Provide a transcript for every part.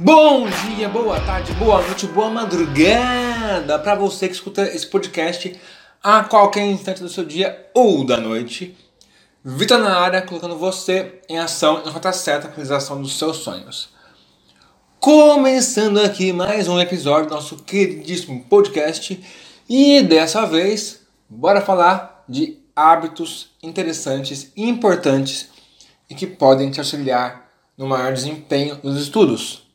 Bom dia, boa tarde, boa noite, boa madrugada para você que escuta esse podcast a qualquer instante do seu dia ou da noite. Vitor na área, colocando você em ação na rota certa para a realização dos seus sonhos. Começando aqui mais um episódio do nosso queridíssimo podcast e dessa vez, bora falar de hábitos interessantes e importantes e que podem te auxiliar no maior desempenho nos estudos.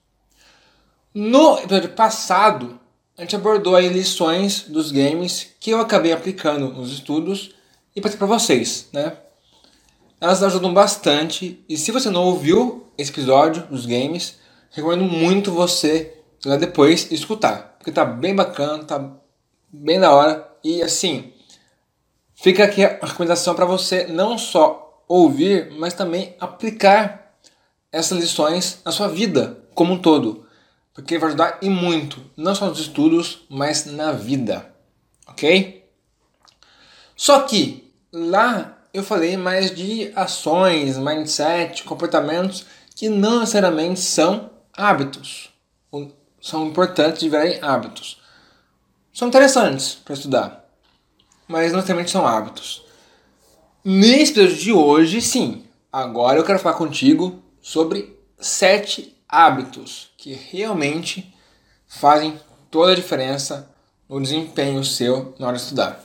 No episódio passado, a gente abordou aí lições dos games que eu acabei aplicando nos estudos e passei para vocês, né? Elas ajudam bastante e se você não ouviu esse episódio dos games, recomendo muito você ir lá depois escutar, porque tá bem bacana, tá bem da hora e assim, fica aqui a recomendação para você não só ouvir, mas também aplicar essas lições na sua vida como um todo porque vai ajudar e muito, não só nos estudos, mas na vida, ok? Só que lá eu falei mais de ações, mindset, comportamentos que não necessariamente são hábitos, são importantes de verem hábitos. São interessantes para estudar, mas não necessariamente são hábitos. Nesse episódio de hoje, sim, agora eu quero falar contigo sobre sete hábitos que realmente fazem toda a diferença no desempenho seu na hora de estudar.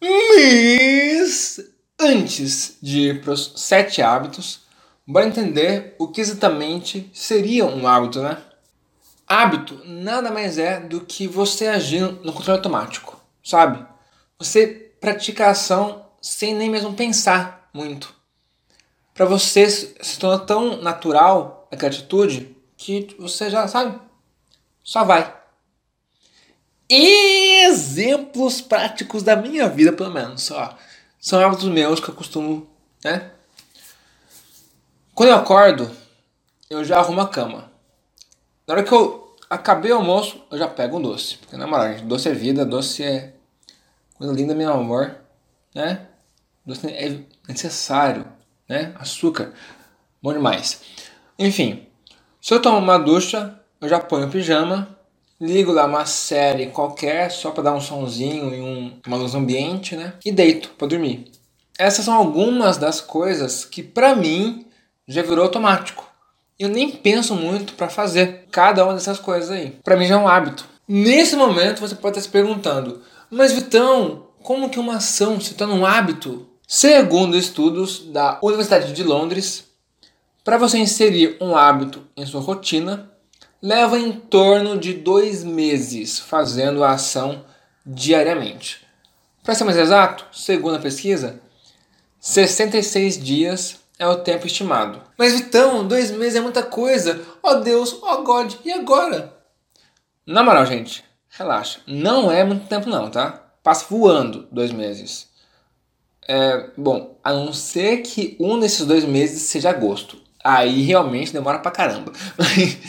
Mas antes de ir para os sete hábitos, bora entender o que exatamente seria um hábito, né? Hábito nada mais é do que você agir no controle automático, sabe? Você pratica a ação sem nem mesmo pensar muito. Para você se torna tão natural aquela atitude que você já sabe, só vai. Exemplos práticos da minha vida, pelo menos. Ó, são hábitos meus que eu costumo, né? Quando eu acordo, eu já arrumo a cama. Na hora que eu acabei o almoço, eu já pego um doce. Porque na moral, gente, doce é vida, doce é coisa linda, meu amor, né? Doce é necessário, né? Açúcar, bom demais. Enfim, se eu tomo uma ducha, eu já ponho o pijama, ligo lá uma série qualquer só para dar um sonzinho e um, uma luz ambiente, né? E deito para dormir. Essas são algumas das coisas que para mim já virou automático. Eu nem penso muito para fazer cada uma dessas coisas aí. Para mim já é um hábito. Nesse momento você pode estar se perguntando: "Mas Vitão, como que uma ação se torna um hábito?" Segundo estudos da Universidade de Londres, para você inserir um hábito em sua rotina, leva em torno de dois meses fazendo a ação diariamente. Para ser mais exato, segundo a pesquisa, 66 dias é o tempo estimado. Mas então, dois meses é muita coisa. Oh Deus, oh God, e agora? Na moral, gente, relaxa. Não é muito tempo não, tá? Passa voando dois meses. É, bom, a não ser que um desses dois meses seja agosto aí realmente demora pra caramba.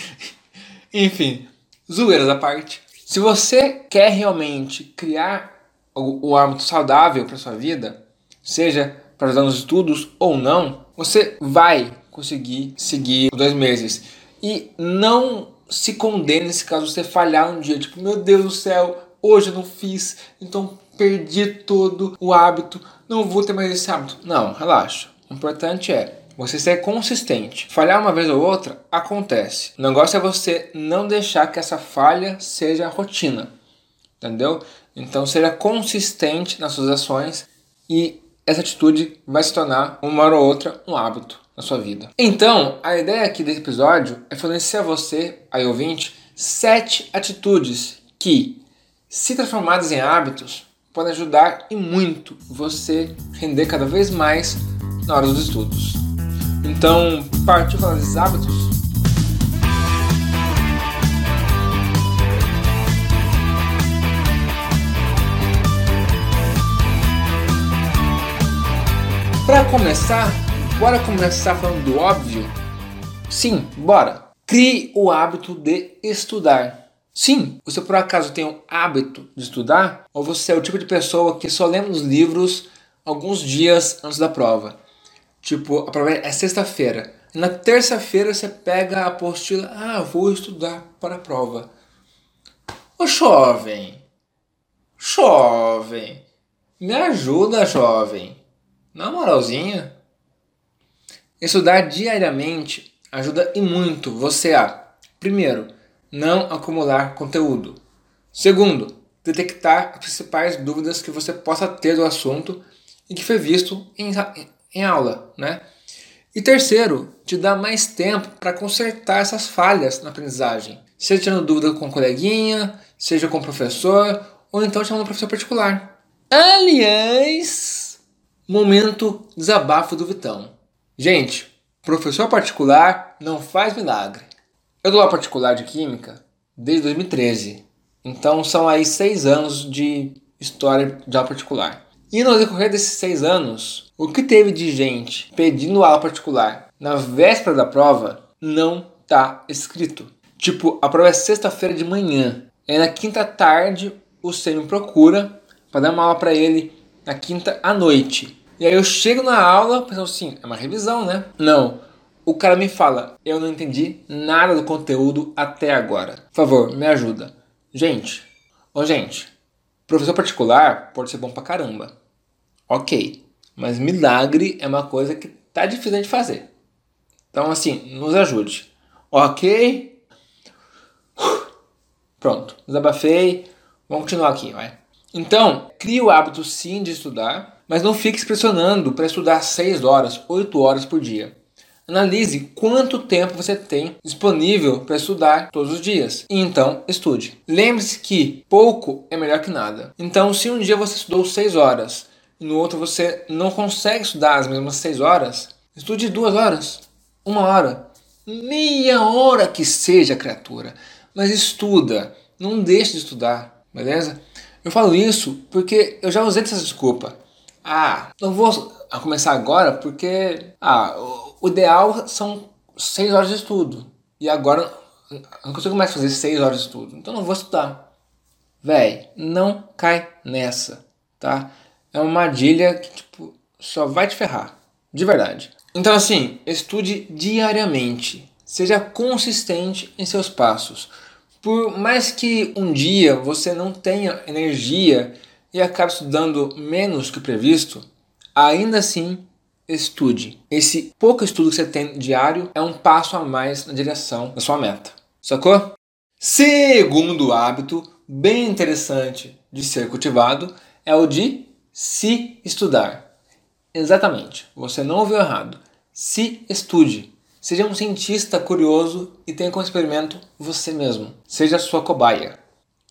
Enfim, zoeiras à parte. Se você quer realmente criar o, o hábito saudável para sua vida, seja para ajudar nos estudos ou não, você vai conseguir seguir dois meses. E não se condene se caso você falhar um dia. Tipo, meu Deus do céu, hoje eu não fiz, então perdi todo o hábito, não vou ter mais esse hábito. Não, relaxa. O importante é você ser consistente. Falhar uma vez ou outra acontece. O negócio é você não deixar que essa falha seja rotina. Entendeu? Então seja consistente nas suas ações e essa atitude vai se tornar uma hora ou outra um hábito na sua vida. Então, a ideia aqui desse episódio é fornecer a você, aí ouvinte, sete atitudes que, se transformadas em hábitos, podem ajudar e muito você render cada vez mais na hora dos estudos. Então, partiu falar desses hábitos? Para começar, bora começar falando do óbvio? Sim, bora. Crie o hábito de estudar. Sim, você por acaso tem o hábito de estudar? Ou você é o tipo de pessoa que só lê os livros alguns dias antes da prova? Tipo, a prova é sexta-feira. E na terça-feira você pega a apostila, ah, vou estudar para a prova. Ô jovem, jovem, me ajuda, jovem. Na moralzinha. Estudar diariamente ajuda e muito você a, primeiro, não acumular conteúdo. Segundo, detectar as principais dúvidas que você possa ter do assunto e que foi visto em, em aula, né? E terceiro, te dá mais tempo para consertar essas falhas na aprendizagem. Seja tirando dúvida com um coleguinha, seja com o professor, ou então chamando um professor particular. Aliás, momento desabafo do Vitão. Gente, professor particular não faz milagre. Eu dou aula particular de Química desde 2013. Então são aí seis anos de história de aula particular. E no decorrer desses seis anos, o que teve de gente pedindo aula particular na véspera da prova não está escrito. Tipo, a prova é sexta-feira de manhã. E na quinta tarde o Senhor me procura para dar uma aula para ele na quinta à noite. E aí eu chego na aula pensando assim, é uma revisão, né? Não. O cara me fala, eu não entendi nada do conteúdo até agora. Por favor, me ajuda. Gente, ô gente, professor particular pode ser bom pra caramba. Ok, mas milagre é uma coisa que tá difícil de fazer. Então, assim, nos ajude. Ok? Pronto, desabafei. Vamos continuar aqui, vai. Então, crie o hábito sim de estudar, mas não fique se pressionando para estudar 6 horas, 8 horas por dia. Analise quanto tempo você tem disponível para estudar todos os dias. E então, estude. Lembre-se que pouco é melhor que nada. Então, se um dia você estudou 6 horas no outro você não consegue estudar as mesmas 6 horas, estude 2 horas, 1 hora, meia hora que seja, criatura. Mas estuda, não deixe de estudar, beleza? Eu falo isso porque eu já usei essa desculpa. Ah, não vou começar agora porque ah, o ideal são 6 horas de estudo. E agora eu não consigo mais fazer 6 horas de estudo. Então não vou estudar. Véi, não cai nessa, tá? É uma armadilha que tipo, só vai te ferrar. De verdade. Então assim, estude diariamente. Seja consistente em seus passos. Por mais que um dia você não tenha energia e acabe estudando menos que previsto, ainda assim estude. Esse pouco estudo que você tem diário é um passo a mais na direção da sua meta. Sacou? Segundo hábito, bem interessante de ser cultivado, é o de se estudar. Exatamente, você não ouviu errado. Se estude. Seja um cientista curioso e tenha como experimento você mesmo. Seja sua cobaia.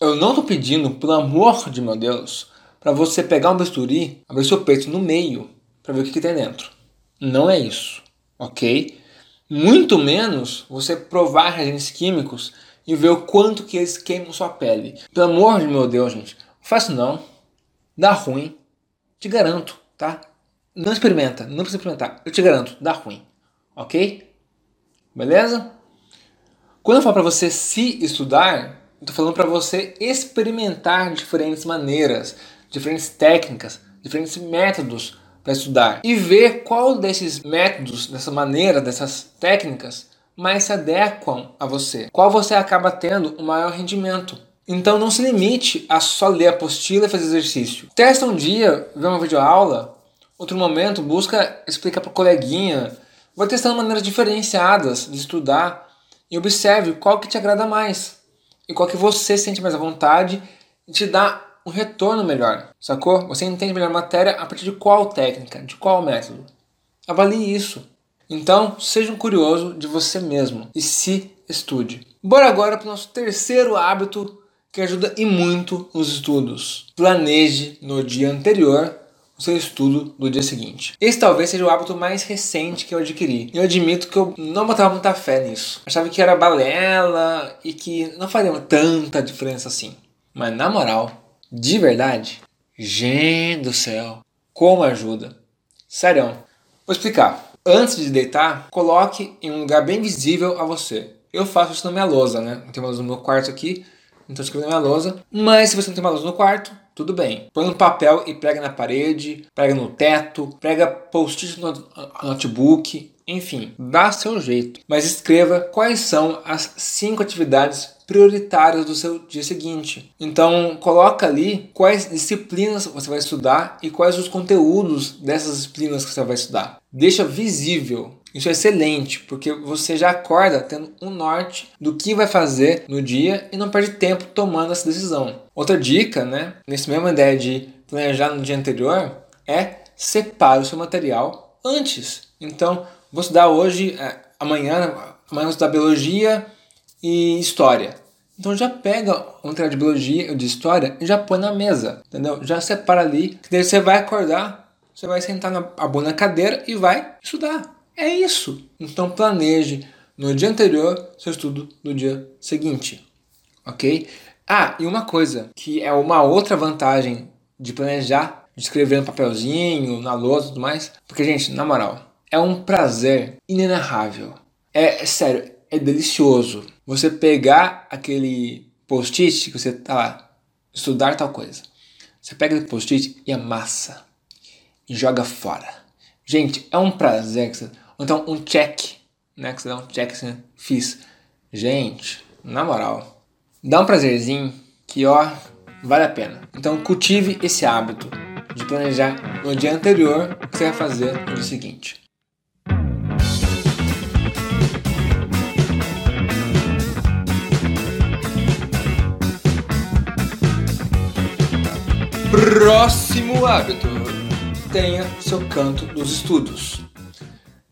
Eu não estou pedindo, pelo amor de meu Deus, para você pegar um bisturi, abrir seu peito no meio para ver o que, que tem dentro. Não é isso, ok? Muito menos você provar reagentes químicos e ver o quanto que eles queimam sua pele. Pelo amor de meu Deus, gente, não faça não. Dá ruim. Te garanto, tá? Não experimenta, não precisa experimentar. Eu te garanto, dá ruim. Ok? Beleza? Quando eu falo para você se estudar, eu tô falando para você experimentar diferentes maneiras, diferentes técnicas, diferentes métodos para estudar e ver qual desses métodos, dessa maneira, dessas técnicas mais se adequam a você. Qual você acaba tendo o maior rendimento. Então não se limite a só ler a apostila e fazer exercício. Testa um dia, vê uma videoaula, outro momento busca explicar para coleguinha, Vai testando maneiras diferenciadas de estudar e observe qual que te agrada mais e qual que você sente mais à vontade e te dá um retorno melhor, sacou? Você entende melhor a matéria a partir de qual técnica, de qual método. Avalie isso. Então, seja um curioso de você mesmo e se estude. Bora agora para o nosso terceiro hábito que ajuda e muito nos estudos. Planeje no dia anterior o seu estudo do dia seguinte. Esse talvez seja o hábito mais recente que eu adquiri. Eu admito que eu não botava muita fé nisso. Achava que era balela e que não faria tanta diferença assim. Mas na moral, de verdade, gente do céu, como ajuda. Sério. Vou explicar. Antes de deitar, coloque em um lugar bem visível a você. Eu faço isso na minha lousa, né? Tenho uma lousa no meu quarto aqui, então eu escrevo na minha lousa. Mas se você não tem uma lousa no quarto, tudo bem. Põe no papel e prega na parede, prega no teto, prega post-it no notebook, enfim, dá seu jeito. Mas escreva quais são as cinco atividades prioritárias do seu dia seguinte. Então, coloca ali quais disciplinas você vai estudar e quais os conteúdos dessas disciplinas que você vai estudar. Deixa visível. Isso é excelente, porque você já acorda tendo um norte do que vai fazer no dia e não perde tempo tomando essa decisão. Outra dica, né, nesse mesma ideia de planejar no dia anterior, é separe o seu material antes. Então, vou estudar hoje, é, amanhã, amanhã vou estudar biologia, e história. Então já pega o material de biologia ou de história e já põe na mesa, entendeu? Já separa ali, que daí você vai acordar, você vai sentar na a boa na cadeira e vai estudar. É isso. Então planeje no dia anterior seu estudo do dia seguinte, ok? Ah, e uma coisa que é uma outra vantagem de planejar, de escrever no papelzinho, na lousa e tudo mais, porque gente, na moral, é um prazer inenarrável. É, é sério, é delicioso você pegar aquele post-it que você tá lá, estudar tal coisa. Você pega aquele post-it e amassa e joga fora. Gente, é um prazer que você, então um check, né, que você dá um check assim, fiz. Gente, na moral, dá um prazerzinho que ó, vale a pena. Então cultive esse hábito de planejar no dia anterior o que você vai fazer no dia seguinte. Próximo hábito: tenha seu canto dos estudos.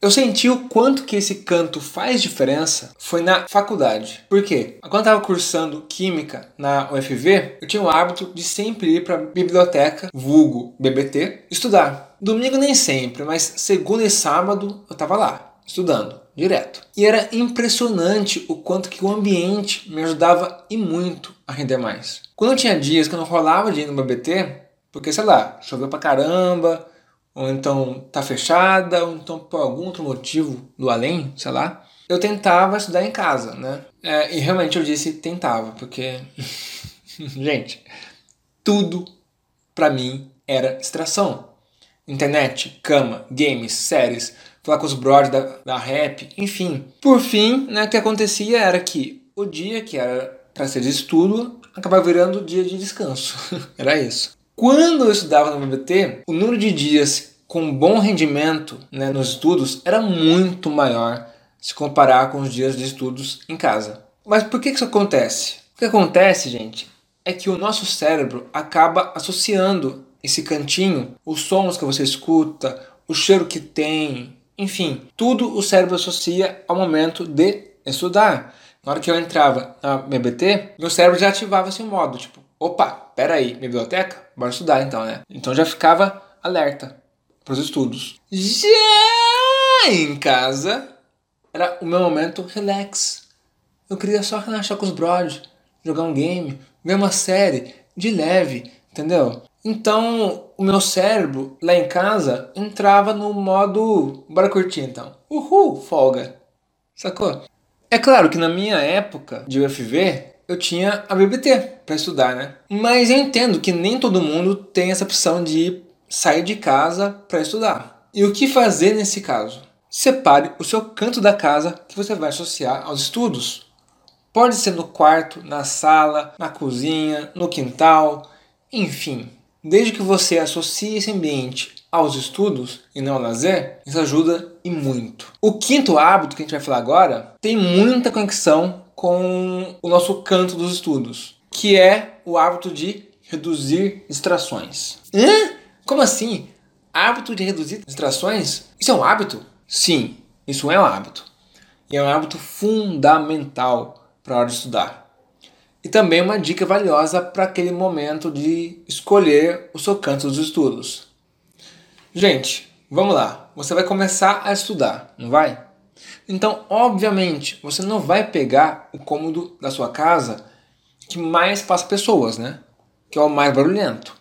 Eu senti o quanto que esse canto faz diferença foi na faculdade. Por quê? Quando eu estava cursando Química na UFV, eu tinha o hábito de sempre ir para a biblioteca, vulgo BBT, estudar. Domingo nem sempre, mas segunda e sábado eu estava lá, estudando, direto. E era impressionante o quanto que o ambiente me ajudava e muito a render mais. Quando eu tinha dias que eu não rolava de ir no BBT, porque sei lá, choveu pra caramba, ou então tá fechada, ou então por algum outro motivo do além, sei lá, eu tentava estudar em casa, né? É, e realmente eu disse tentava, porque. Gente, tudo pra mim era distração. Internet, cama, games, séries, falar com os brothers da, da rap, enfim. Por fim, né, o que acontecia era que o dia que era para ser de estudo acabava virando dia de descanso. Era isso. Quando eu estudava no BBT, o número de dias com bom rendimento né, nos estudos era muito maior se comparar com os dias de estudos em casa. Mas por que isso acontece? O que acontece, gente, é que o nosso cérebro acaba associando esse cantinho, os sons que você escuta, o cheiro que tem, enfim, tudo o cérebro associa ao momento de estudar. Na hora que eu entrava na BBT, meu cérebro já ativava esse modo, tipo, opa, peraí, biblioteca? Bora estudar então, né? Então já ficava alerta para os estudos. Já em casa, era o meu momento relax. Eu queria só relaxar com os brothers, jogar um game, ver uma série de leve, entendeu? Então, o meu cérebro lá em casa entrava no modo bora curtir então. Uhul, folga. Sacou? É claro que na minha época de UFV, eu tinha a BBT para estudar, né? Mas eu entendo que nem todo mundo tem essa opção de sair de casa para estudar. E o que fazer nesse caso? Separe o seu canto da casa que você vai associar aos estudos. Pode ser no quarto, na sala, na cozinha, no quintal, enfim. Desde que você associe esse ambiente aos estudos e não ao lazer, isso ajuda e muito. O quinto hábito que a gente vai falar agora tem muita conexão com o nosso canto dos estudos, que é o hábito de reduzir distrações. Hã? Como assim? Hábito de reduzir distrações? Isso é um hábito? Sim, isso é um hábito. E é um hábito fundamental para a hora de estudar. E também uma dica valiosa para aquele momento de escolher o seu canto dos estudos. Gente, vamos lá. Você vai começar a estudar, não vai? Então, obviamente, você não vai pegar o cômodo da sua casa que mais passa pessoas, né? Que é o mais barulhento,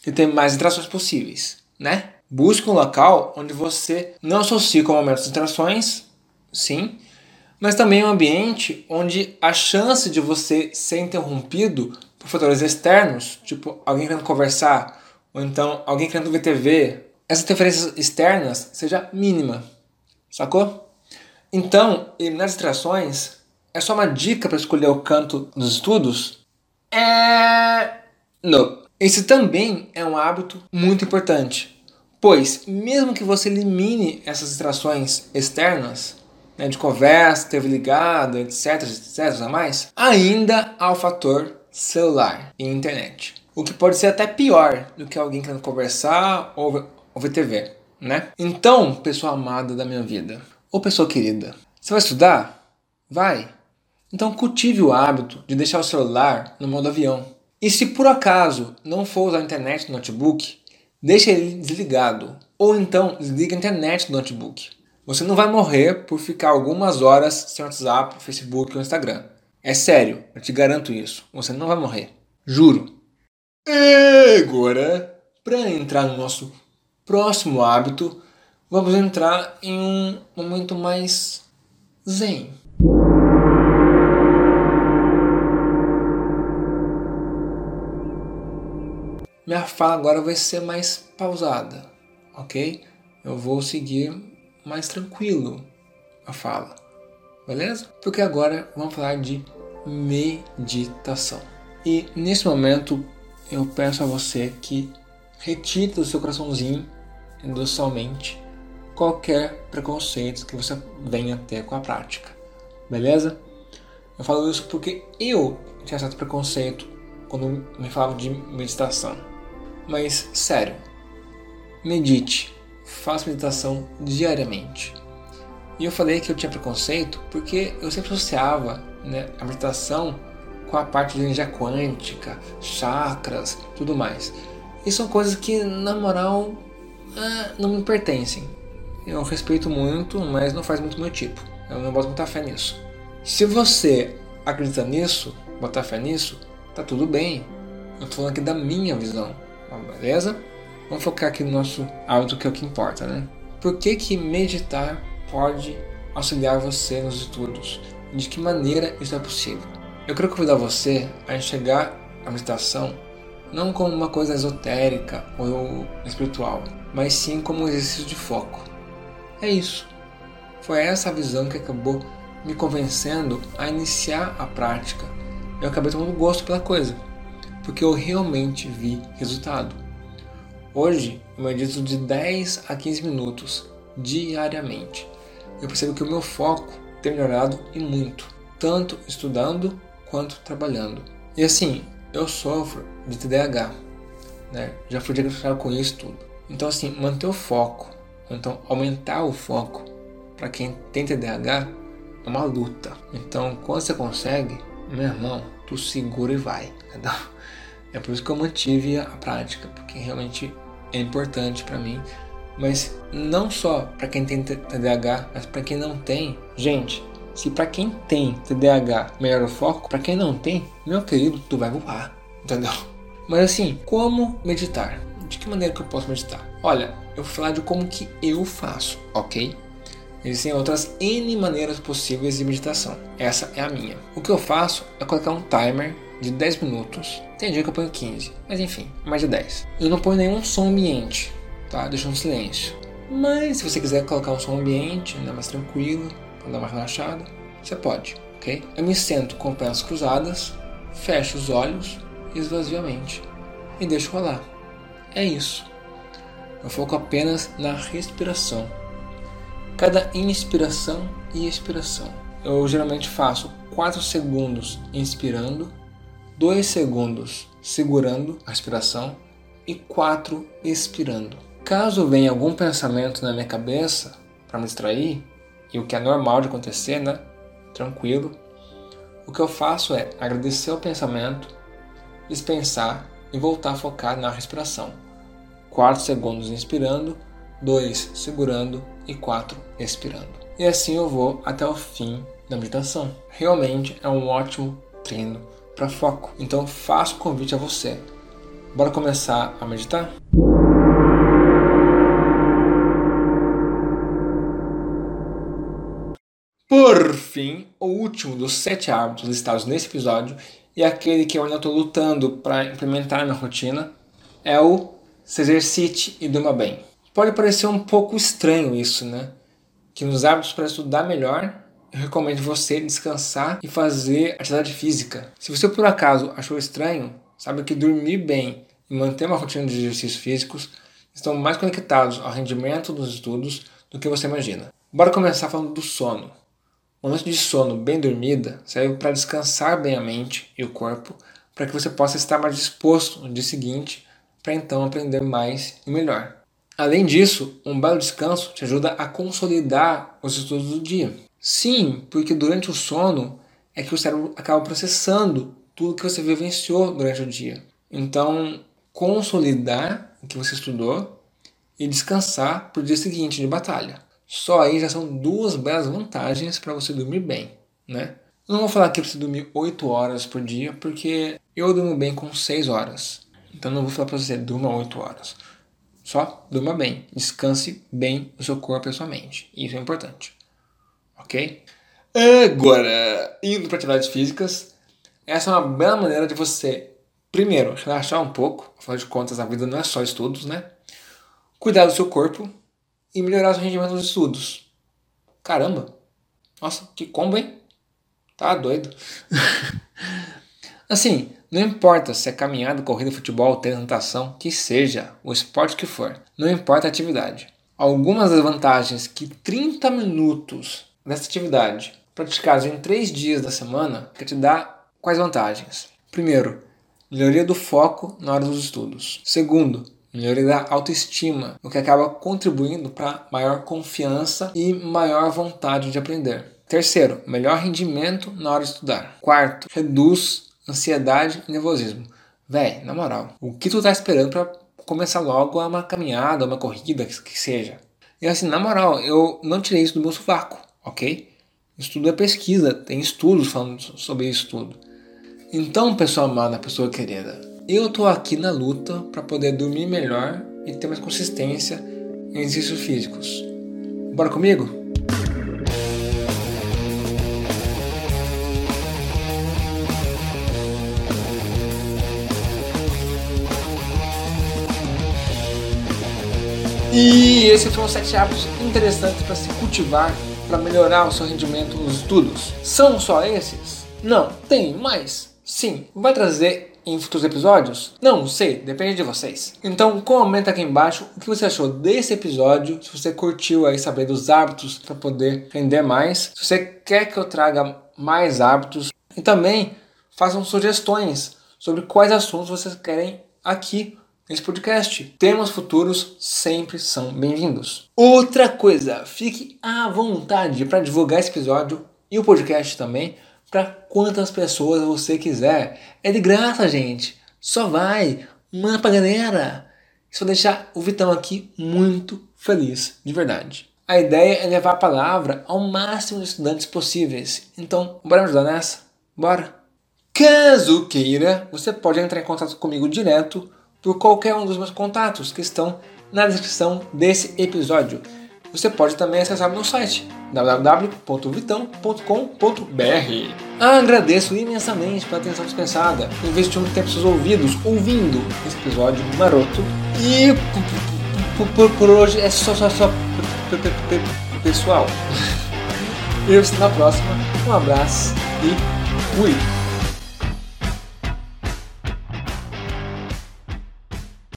que tem mais interações possíveis, né? Busque um local onde você não associe com momentos de interações, sim, mas também um ambiente onde a chance de você ser interrompido por fatores externos, tipo alguém querendo conversar, ou então alguém querendo ver TV, essas interferências externas seja mínima, sacou? Então, eliminar distrações é só uma dica para escolher o canto dos estudos? É. Não. Esse também é um hábito muito importante, pois, mesmo que você elimine essas distrações externas, né, de conversa, TV ligada, etc, etc, a mais, ainda há o fator celular e internet. O que pode ser até pior do que alguém querendo conversar ou, ou ver TV, né? Então, pessoa amada da minha vida, ou pessoa querida, você vai estudar? Vai. Então cultive o hábito de deixar o celular no modo avião. E se por acaso não for usar a internet no notebook, deixe ele desligado. Ou então desliga a internet do notebook. Você não vai morrer por ficar algumas horas sem WhatsApp, Facebook ou Instagram. É sério, eu te garanto isso. Você não vai morrer. Juro. E agora, para entrar no nosso próximo hábito, vamos entrar em um momento mais zen. Minha fala agora vai ser mais pausada, ok? Eu vou seguir mais tranquilo a fala, beleza? Porque agora vamos falar de meditação. E nesse momento eu peço a você que retire do seu coraçãozinho da sua mente qualquer preconceito que você venha ter com a prática, beleza? Eu falo isso porque eu tinha certo preconceito quando me falava de meditação. Mas sério, medite, faça meditação diariamente. E eu falei que eu tinha preconceito porque eu sempre associava né, a meditação com a parte de energia quântica, chakras, tudo mais. E são coisas que, na moral, ah, não me pertencem. Eu respeito muito, mas não faz muito meu tipo. Eu não boto muita fé nisso. Se você acredita nisso, botar fé nisso, tá tudo bem. Eu tô falando aqui da minha visão, beleza? Vamos focar aqui no nosso hábito que é o que importa, né? Por que, que meditar pode auxiliar você nos estudos? De que maneira isso é possível? Eu quero convidar você a enxergar a meditação não como uma coisa esotérica ou espiritual, mas sim como um exercício de foco. É isso. Foi essa visão que acabou me convencendo a iniciar a prática. Eu acabei tomando gosto pela coisa, porque eu realmente vi resultado. Hoje eu medito de 10 a 15 minutos diariamente. Eu percebo que o meu foco tem melhorado e muito, tanto estudando quanto trabalhando. E assim, eu sofro de TDAH, né? Já fui diagnosticado com isso tudo. Então assim, manter o foco então, aumentar o foco para quem tem TDAH é uma luta. Então, quando você consegue, meu irmão, tu segura e vai. Entendeu? É por isso que eu mantive a prática, porque realmente é importante para mim. Mas não só para quem tem TDAH, mas para quem não tem. Gente, se para quem tem TDAH melhora o foco, para quem não tem, meu querido, tu vai voar. Entendeu? Mas assim, como meditar? De que maneira que eu posso meditar? Olha, eu vou falar de como que eu faço, ok? Existem outras N maneiras possíveis de meditação. Essa é a minha. O que eu faço é colocar um timer de 10 minutos. Tem dia que eu ponho 15, mas enfim, mais de 10. Eu não ponho nenhum som ambiente, tá? Deixo um silêncio. Mas se você quiser colocar um som ambiente, né, mais tranquilo, para dar uma relaxada, você pode, ok? Eu me sento com pernas cruzadas, fecho os olhos esvazio a mente e deixo rolar. É isso. Eu foco apenas na respiração. Cada inspiração e expiração. Eu geralmente faço 4 segundos inspirando, 2 segundos segurando a respiração e 4 expirando. Caso venha algum pensamento na minha cabeça para me distrair, e o que é normal de acontecer, né? Tranquilo. O que eu faço é agradecer o pensamento, dispensar e voltar a focar na respiração. 4 segundos inspirando, 2 segurando e 4 expirando. E assim eu vou até o fim da meditação. Realmente é um ótimo treino para foco. Então faço o convite a você. Bora começar a meditar? Por fim, o último dos sete hábitos listados nesse episódio e aquele que eu ainda estou lutando para implementar na rotina é o se exercite e durma bem. Pode parecer um pouco estranho isso, né? Que nos hábitos para estudar melhor, eu recomendo você descansar e fazer atividade física. Se você por acaso achou estranho, sabe que dormir bem e manter uma rotina de exercícios físicos estão mais conectados ao rendimento dos estudos do que você imagina. Bora começar falando do sono. Uma noite de sono bem dormida serve para descansar bem a mente e o corpo, para que você possa estar mais disposto no dia seguinte para então aprender mais e melhor. Além disso, um belo descanso te ajuda a consolidar os estudos do dia. Sim, porque durante o sono é que o cérebro acaba processando tudo que você vivenciou durante o dia. Então, consolidar o que você estudou e descansar para o dia seguinte de batalha. Só aí já são duas belas vantagens para você dormir bem, né? Não vou falar que você dormir 8 horas por dia, porque eu durmo bem com 6 horas. Então não vou falar para você, durma 8 horas. Só durma bem, descanse bem o seu corpo e a sua mente. Isso é importante. Ok? Agora, indo para atividades físicas, essa é uma bela maneira de você, primeiro, relaxar um pouco, afinal de contas a vida não é só estudos, né? Cuidar do seu corpo e melhorar o rendimento dos estudos. Caramba! Nossa, que combo, hein? Tá doido. assim, não importa se é caminhada, corrida, futebol, tênis, natação, que seja, o esporte que for, não importa a atividade. Algumas das vantagens que 30 minutos dessa atividade, praticados em 3 dias da semana, quer te dar quais vantagens? Primeiro, melhoria do foco na hora dos estudos. Segundo, melhoria da autoestima, o que acaba contribuindo para maior confiança e maior vontade de aprender. Terceiro, melhor rendimento na hora de estudar. Quarto, reduz ansiedade e nervosismo. Véi, na moral, o que tu tá esperando para começar logo uma caminhada, uma corrida, que seja? E assim, na moral, eu não tirei isso do meu sovaco, ok? Estudo é pesquisa, tem estudos falando sobre isso tudo. Então, pessoal amada, pessoa querida, eu tô aqui na luta para poder dormir melhor e ter mais consistência em exercícios físicos. Bora comigo? E esses foram sete hábitos interessantes para se cultivar para melhorar o seu rendimento nos estudos. São só esses? Não, tem mais. Sim, vai trazer em futuros episódios? Não sei, depende de vocês. Então comenta aqui embaixo o que você achou desse episódio, se você curtiu aí saber dos hábitos para poder render mais, se você quer que eu traga mais hábitos e também façam sugestões sobre quais assuntos vocês querem aqui nesse podcast. Temas futuros sempre são bem-vindos. Outra coisa, fique à vontade para divulgar esse episódio e o podcast também para quantas pessoas você quiser. É de graça, gente. Só vai, manda pra galera. Isso vai deixar o Vitão aqui muito feliz, de verdade. A ideia é levar a palavra ao máximo de estudantes possíveis. Então, bora ajudar nessa? Bora! Caso queira, você pode entrar em contato comigo direto por qualquer um dos meus contatos que estão na descrição desse episódio. Você pode também acessar meu site www.vitão.com.br. Agradeço imensamente pela atenção dispensada, investindo tempo seus ouvidos ouvindo esse episódio maroto. E por hoje é só, só, só pessoal. Eu estou na próxima. Um abraço e fui!